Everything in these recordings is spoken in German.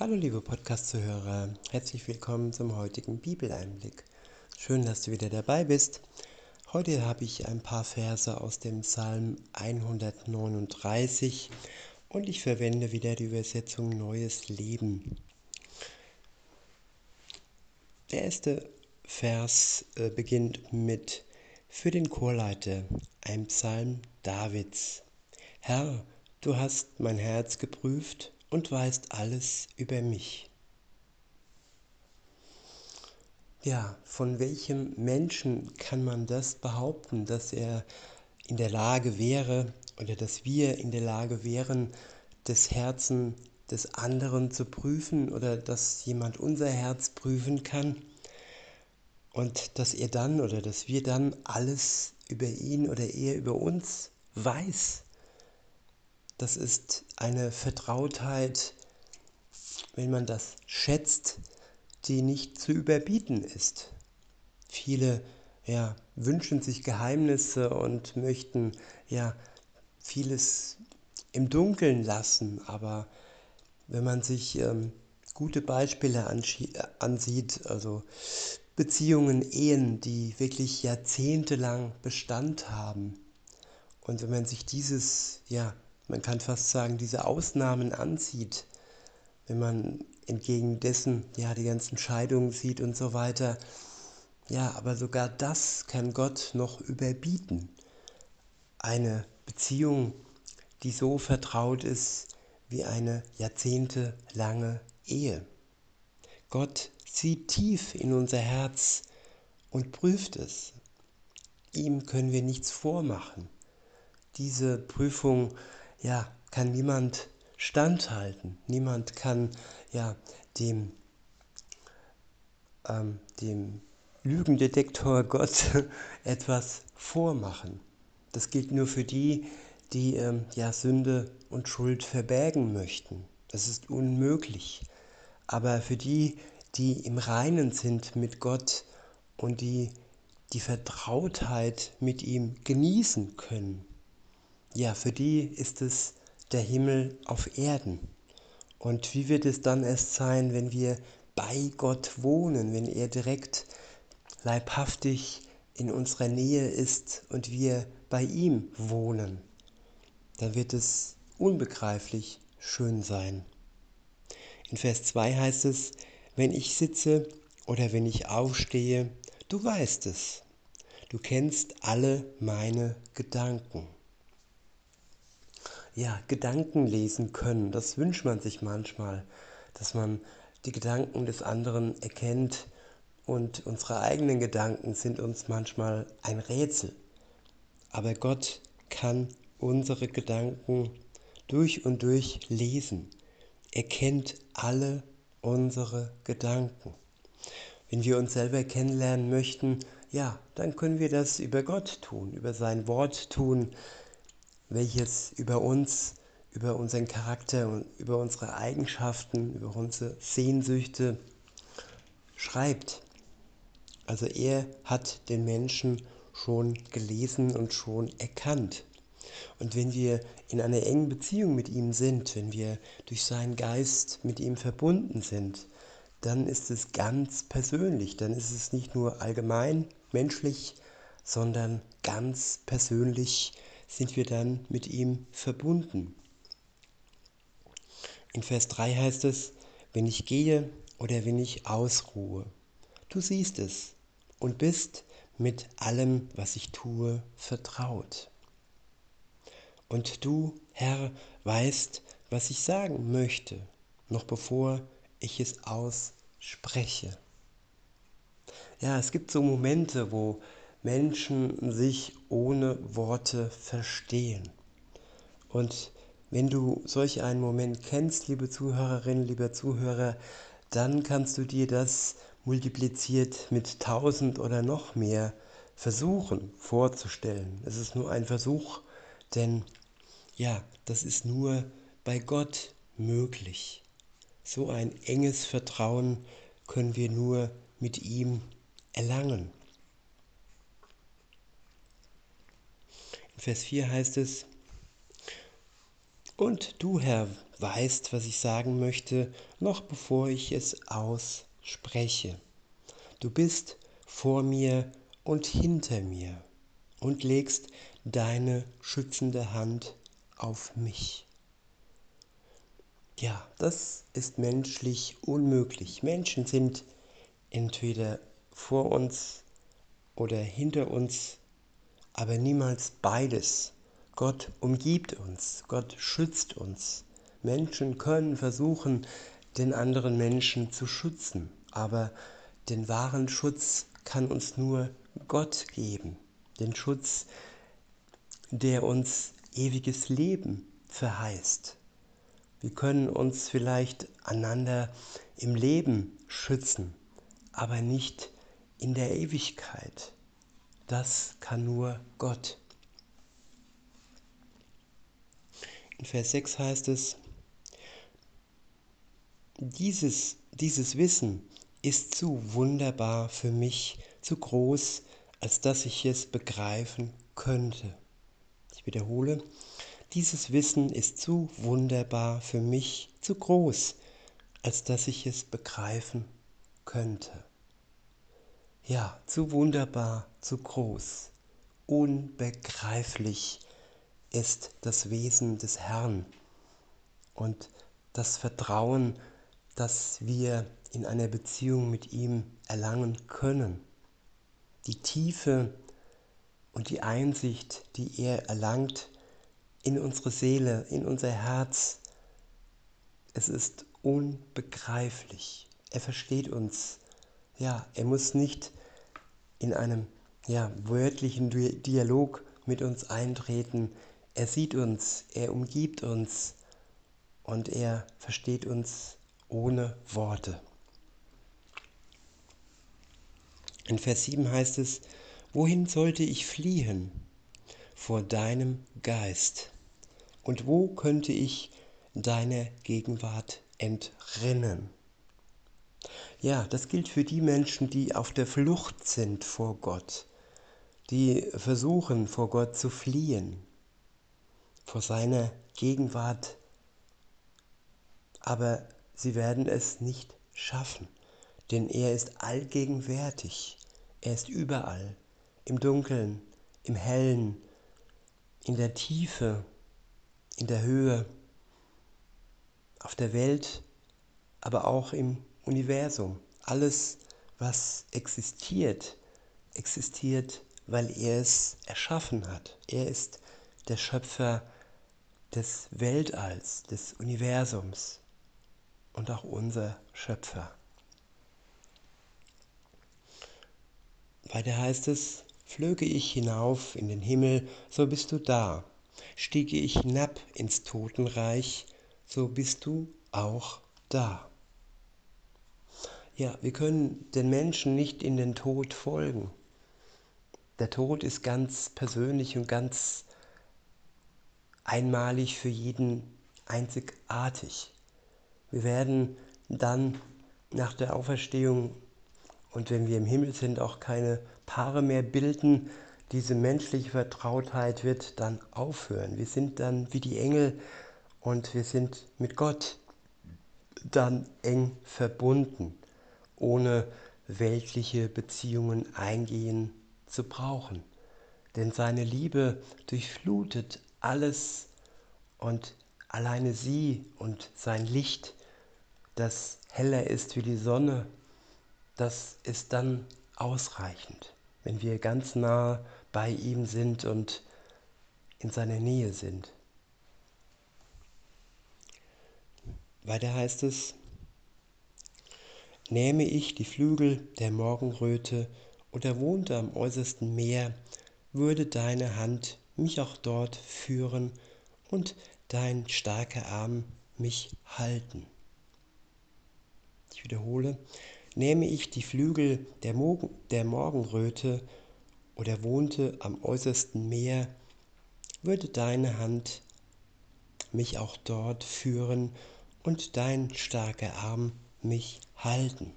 Hallo liebe Podcast-Zuhörer, herzlich willkommen zum heutigen Bibeleinblick. Schön, dass du wieder dabei bist. Heute habe ich ein paar Verse aus dem Psalm 139 und ich verwende wieder die Übersetzung Neues Leben. Der erste Vers äh, beginnt mit Für den Chorleiter, ein Psalm Davids. Herr, du hast mein Herz geprüft und weißt alles über mich. Ja, von welchem Menschen kann man das behaupten, dass er in der Lage wäre oder dass wir in der Lage wären, das Herzen des anderen zu prüfen oder dass jemand unser Herz prüfen kann und dass er dann oder dass wir dann alles über ihn oder er über uns weiß. Das ist eine Vertrautheit, wenn man das schätzt, die nicht zu überbieten ist. Viele ja, wünschen sich Geheimnisse und möchten ja vieles im Dunkeln lassen, aber wenn man sich ähm, gute Beispiele ansieht, also Beziehungen, Ehen, die wirklich jahrzehntelang Bestand haben, und wenn man sich dieses ja man kann fast sagen, diese Ausnahmen anzieht, wenn man entgegen dessen ja die ganzen Scheidungen sieht und so weiter. Ja, aber sogar das kann Gott noch überbieten. Eine Beziehung, die so vertraut ist wie eine jahrzehntelange Ehe. Gott sieht tief in unser Herz und prüft es. Ihm können wir nichts vormachen. Diese Prüfung ja, kann niemand standhalten. Niemand kann ja, dem, ähm, dem Lügendetektor Gott etwas vormachen. Das gilt nur für die, die ähm, ja, Sünde und Schuld verbergen möchten. Das ist unmöglich. Aber für die, die im Reinen sind mit Gott und die die Vertrautheit mit ihm genießen können, ja, für die ist es der Himmel auf Erden. Und wie wird es dann erst sein, wenn wir bei Gott wohnen, wenn er direkt leibhaftig in unserer Nähe ist und wir bei ihm wohnen? Dann wird es unbegreiflich schön sein. In Vers 2 heißt es, wenn ich sitze oder wenn ich aufstehe, du weißt es. Du kennst alle meine Gedanken ja, Gedanken lesen können. Das wünscht man sich manchmal, dass man die Gedanken des anderen erkennt und unsere eigenen Gedanken sind uns manchmal ein Rätsel. Aber Gott kann unsere Gedanken durch und durch lesen. Er kennt alle unsere Gedanken. Wenn wir uns selber kennenlernen möchten, ja, dann können wir das über Gott tun, über sein Wort tun, welches über uns, über unseren Charakter und über unsere Eigenschaften, über unsere Sehnsüchte schreibt. Also er hat den Menschen schon gelesen und schon erkannt. Und wenn wir in einer engen Beziehung mit ihm sind, wenn wir durch seinen Geist mit ihm verbunden sind, dann ist es ganz persönlich, dann ist es nicht nur allgemein menschlich, sondern ganz persönlich sind wir dann mit ihm verbunden. In Vers 3 heißt es, wenn ich gehe oder wenn ich ausruhe, du siehst es und bist mit allem, was ich tue, vertraut. Und du, Herr, weißt, was ich sagen möchte, noch bevor ich es ausspreche. Ja, es gibt so Momente, wo Menschen sich ohne Worte verstehen. Und wenn du solch einen Moment kennst, liebe Zuhörerinnen, lieber Zuhörer, dann kannst du dir das multipliziert mit tausend oder noch mehr versuchen vorzustellen. Es ist nur ein Versuch, denn ja, das ist nur bei Gott möglich. So ein enges Vertrauen können wir nur mit ihm erlangen. Vers 4 heißt es, Und du, Herr, weißt, was ich sagen möchte, noch bevor ich es ausspreche. Du bist vor mir und hinter mir und legst deine schützende Hand auf mich. Ja, das ist menschlich unmöglich. Menschen sind entweder vor uns oder hinter uns, aber niemals beides. Gott umgibt uns, Gott schützt uns. Menschen können versuchen, den anderen Menschen zu schützen, aber den wahren Schutz kann uns nur Gott geben. Den Schutz, der uns ewiges Leben verheißt. Wir können uns vielleicht einander im Leben schützen, aber nicht in der Ewigkeit. Das kann nur Gott. In Vers 6 heißt es, dieses, dieses Wissen ist zu wunderbar für mich, zu groß, als dass ich es begreifen könnte. Ich wiederhole, dieses Wissen ist zu wunderbar für mich, zu groß, als dass ich es begreifen könnte. Ja, zu wunderbar, zu groß, unbegreiflich ist das Wesen des Herrn und das Vertrauen, das wir in einer Beziehung mit ihm erlangen können. Die Tiefe und die Einsicht, die er erlangt, in unsere Seele, in unser Herz. Es ist unbegreiflich. Er versteht uns. Ja, er muss nicht in einem ja, wörtlichen Dialog mit uns eintreten. Er sieht uns, er umgibt uns und er versteht uns ohne Worte. In Vers 7 heißt es, wohin sollte ich fliehen? vor deinem Geist? Und wo könnte ich deiner Gegenwart entrinnen? Ja, das gilt für die Menschen, die auf der Flucht sind vor Gott, die versuchen vor Gott zu fliehen, vor seiner Gegenwart, aber sie werden es nicht schaffen, denn er ist allgegenwärtig, er ist überall, im Dunkeln, im Hellen, in der Tiefe, in der Höhe, auf der Welt, aber auch im Universum. Alles, was existiert, existiert, weil er es erschaffen hat. Er ist der Schöpfer des Weltalls, des Universums und auch unser Schöpfer. Weiter heißt es, Flöge ich hinauf in den Himmel, so bist du da. Stiege ich hinab ins Totenreich, so bist du auch da. Ja, wir können den Menschen nicht in den Tod folgen. Der Tod ist ganz persönlich und ganz einmalig für jeden einzigartig. Wir werden dann nach der Auferstehung und wenn wir im Himmel sind, auch keine Paare mehr bilden, diese menschliche Vertrautheit wird dann aufhören. Wir sind dann wie die Engel und wir sind mit Gott dann eng verbunden, ohne weltliche Beziehungen eingehen zu brauchen. Denn seine Liebe durchflutet alles und alleine sie und sein Licht, das heller ist wie die Sonne, das ist dann ausreichend wenn wir ganz nah bei ihm sind und in seiner Nähe sind. Weiter heißt es, nähme ich die Flügel der Morgenröte oder wohnte am äußersten Meer, würde deine Hand mich auch dort führen und dein starker Arm mich halten. Ich wiederhole, Nähme ich die Flügel der, Morgen, der Morgenröte oder wohnte am äußersten Meer, würde deine Hand mich auch dort führen und dein starker Arm mich halten.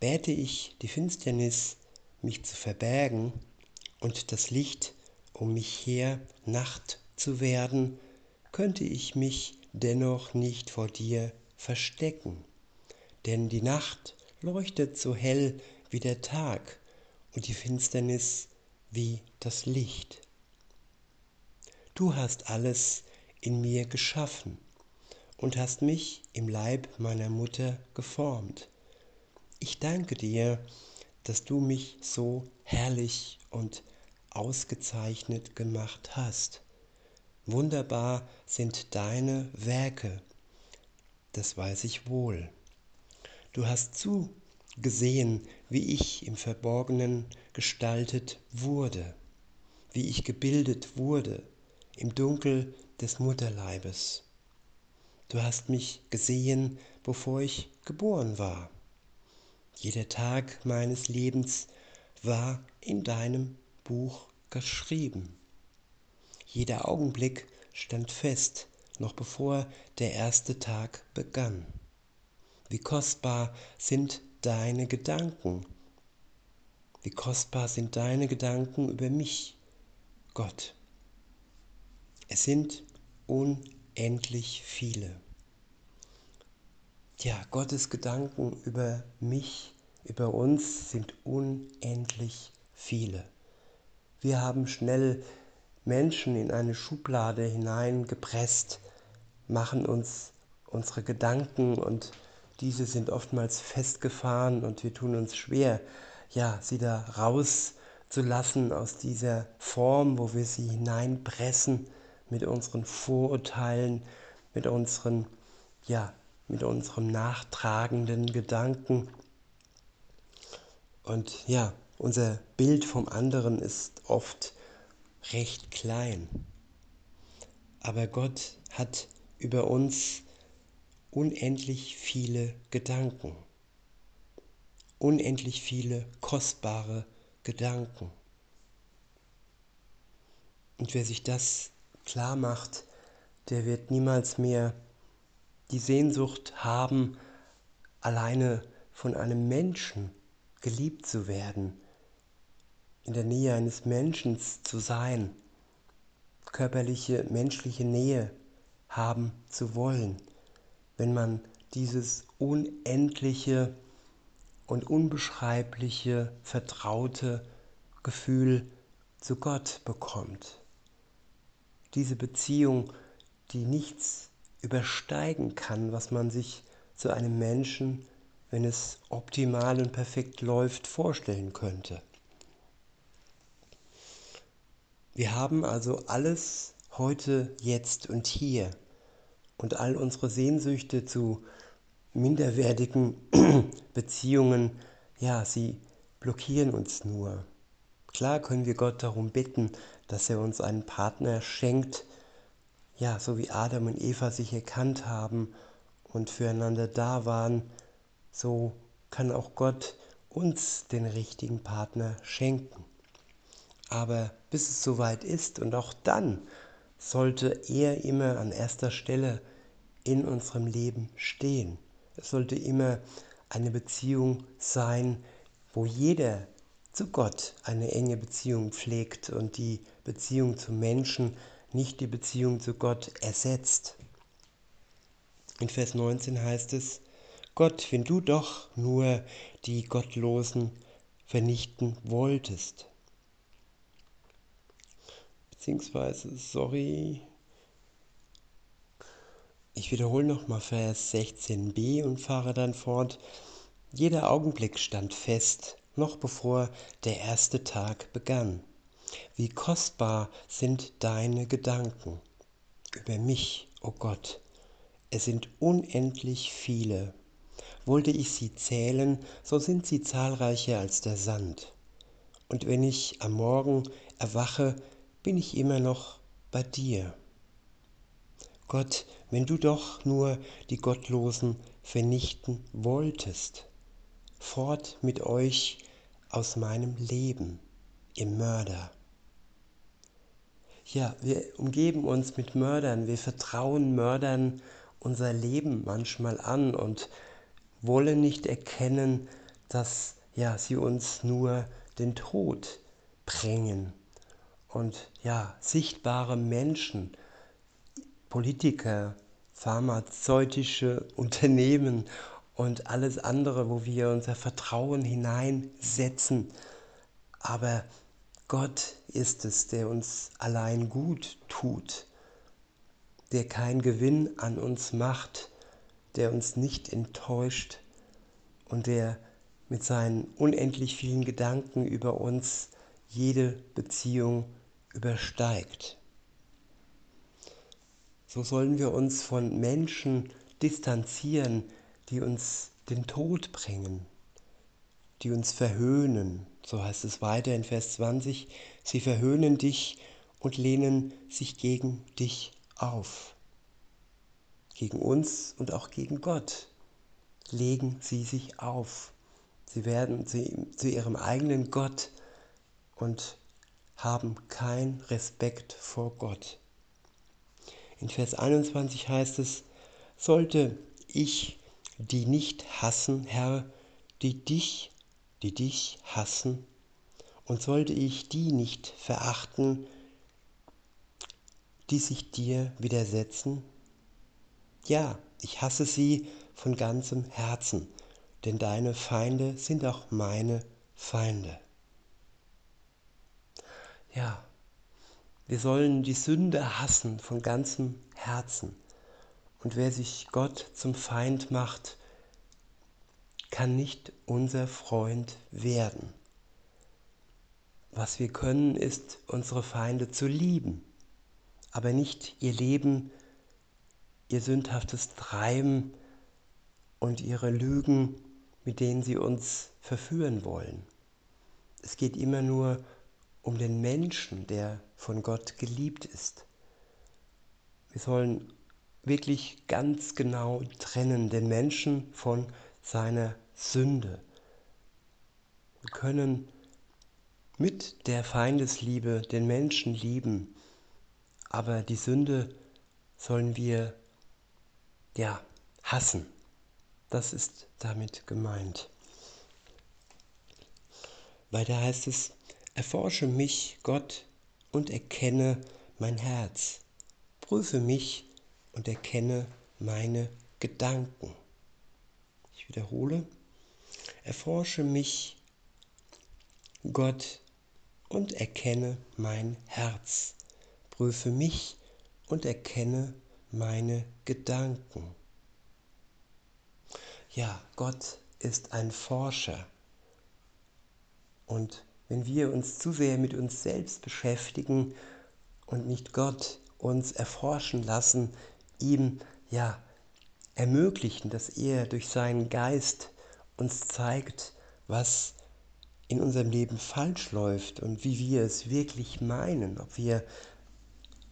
Bäte ich die Finsternis, mich zu verbergen und das Licht um mich her Nacht zu werden, könnte ich mich dennoch nicht vor dir verstecken, denn die Nacht leuchtet so hell wie der Tag und die Finsternis wie das Licht. Du hast alles in mir geschaffen und hast mich im Leib meiner Mutter geformt. Ich danke dir, dass du mich so herrlich und ausgezeichnet gemacht hast. Wunderbar sind deine Werke, das weiß ich wohl. Du hast zugesehen, wie ich im Verborgenen gestaltet wurde, wie ich gebildet wurde im Dunkel des Mutterleibes. Du hast mich gesehen, bevor ich geboren war. Jeder Tag meines Lebens war in deinem Buch geschrieben. Jeder Augenblick stand fest, noch bevor der erste Tag begann. Wie kostbar sind deine Gedanken. Wie kostbar sind deine Gedanken über mich, Gott. Es sind unendlich viele. Ja, Gottes Gedanken über mich, über uns sind unendlich viele. Wir haben schnell Menschen in eine Schublade hineingepresst, machen uns unsere Gedanken und diese sind oftmals festgefahren und wir tun uns schwer, ja, sie da rauszulassen aus dieser Form, wo wir sie hineinpressen mit unseren Vorurteilen, mit unseren, ja, mit unserem nachtragenden Gedanken. Und ja, unser Bild vom anderen ist oft recht klein. Aber Gott hat über uns unendlich viele Gedanken, unendlich viele kostbare Gedanken. Und wer sich das klar macht, der wird niemals mehr die Sehnsucht haben, alleine von einem Menschen geliebt zu werden, in der Nähe eines Menschen zu sein, körperliche, menschliche Nähe haben zu wollen, wenn man dieses unendliche und unbeschreibliche, vertraute Gefühl zu Gott bekommt. Diese Beziehung, die nichts übersteigen kann, was man sich zu einem Menschen, wenn es optimal und perfekt läuft, vorstellen könnte. Wir haben also alles heute, jetzt und hier und all unsere Sehnsüchte zu minderwertigen Beziehungen, ja, sie blockieren uns nur. Klar können wir Gott darum bitten, dass er uns einen Partner schenkt, ja, so wie Adam und Eva sich erkannt haben und füreinander da waren, so kann auch Gott uns den richtigen Partner schenken. Aber bis es soweit ist und auch dann sollte er immer an erster Stelle in unserem Leben stehen. Es sollte immer eine Beziehung sein, wo jeder zu Gott eine enge Beziehung pflegt und die Beziehung zu Menschen nicht die Beziehung zu Gott ersetzt. In Vers 19 heißt es, Gott, wenn du doch nur die Gottlosen vernichten wolltest beziehungsweise, sorry, ich wiederhole nochmal Vers 16b und fahre dann fort. Jeder Augenblick stand fest, noch bevor der erste Tag begann. Wie kostbar sind deine Gedanken über mich, o oh Gott. Es sind unendlich viele. Wollte ich sie zählen, so sind sie zahlreicher als der Sand. Und wenn ich am Morgen erwache, bin ich immer noch bei dir. Gott, wenn du doch nur die Gottlosen vernichten wolltest, fort mit euch aus meinem Leben, ihr Mörder. Ja, wir umgeben uns mit Mördern, wir vertrauen Mördern unser Leben manchmal an und wollen nicht erkennen, dass ja, sie uns nur den Tod bringen und ja, sichtbare Menschen Politiker, pharmazeutische Unternehmen und alles andere, wo wir unser Vertrauen hineinsetzen. Aber Gott ist es, der uns allein gut tut, der keinen Gewinn an uns macht, der uns nicht enttäuscht und der mit seinen unendlich vielen Gedanken über uns jede Beziehung übersteigt. So sollen wir uns von Menschen distanzieren, die uns den Tod bringen, die uns verhöhnen. So heißt es weiter in Vers 20, sie verhöhnen dich und lehnen sich gegen dich auf. Gegen uns und auch gegen Gott legen sie sich auf. Sie werden zu, ihrem eigenen Gott und haben keinen Respekt vor Gott. In Vers 21 heißt es, sollte ich die nicht hassen, Herr, die dich, die dich hassen, und sollte ich die nicht verachten, die sich dir widersetzen? Ja, ich hasse sie von ganzem Herzen, denn deine Feinde sind auch meine Feinde. Ja, wir sollen die Sünde hassen von ganzem Herzen. Und wer sich Gott zum Feind macht, kann nicht unser Freund werden. Was wir können, ist unsere Feinde zu lieben, aber nicht ihr Leben, ihr sündhaftes Treiben und ihre Lügen, mit denen sie uns verführen wollen. Es geht immer nur um den Menschen, der von Gott geliebt ist. Wir sollen wirklich ganz genau trennen, den Menschen von seiner Sünde. Wir können mit der Feindesliebe den Menschen lieben, aber die Sünde sollen wir ja hassen. Das ist damit gemeint. Weiter heißt es, erforsche mich, Gott, und erkenne mein Herz. Prüfe mich und erkenne meine Gedanken. Ich wiederhole, erforsche mich, Gott, und erkenne mein Herz. Prüfe mich und erkenne meine Gedanken. Ja, Gott ist ein Forscher. Und wenn wir uns zu sehr mit uns selbst beschäftigen und nicht Gott uns erforschen lassen, ihm ja ermöglichen, dass er durch seinen Geist uns zeigt, was in unserem Leben falsch läuft und wie wir es wirklich meinen, ob wir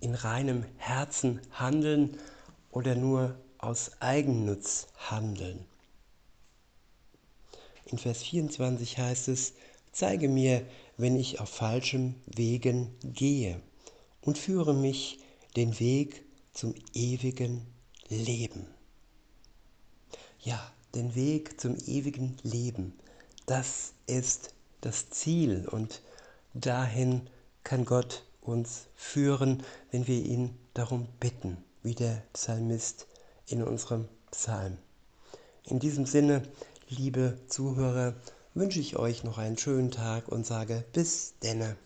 in reinem Herzen handeln oder nur aus Eigennutz handeln. In Vers 24 heißt es, zeige mir, wenn ich auf falschem Wegen gehe und führe mich den Weg zum ewigen Leben. Ja, den Weg zum ewigen Leben, das ist das Ziel und dahin kann Gott uns führen, wenn wir ihn darum bitten, wie der Psalmist in unserem Psalm. In diesem Sinne, liebe Zuhörer, wünsche ich euch noch einen schönen Tag und sage bis denne.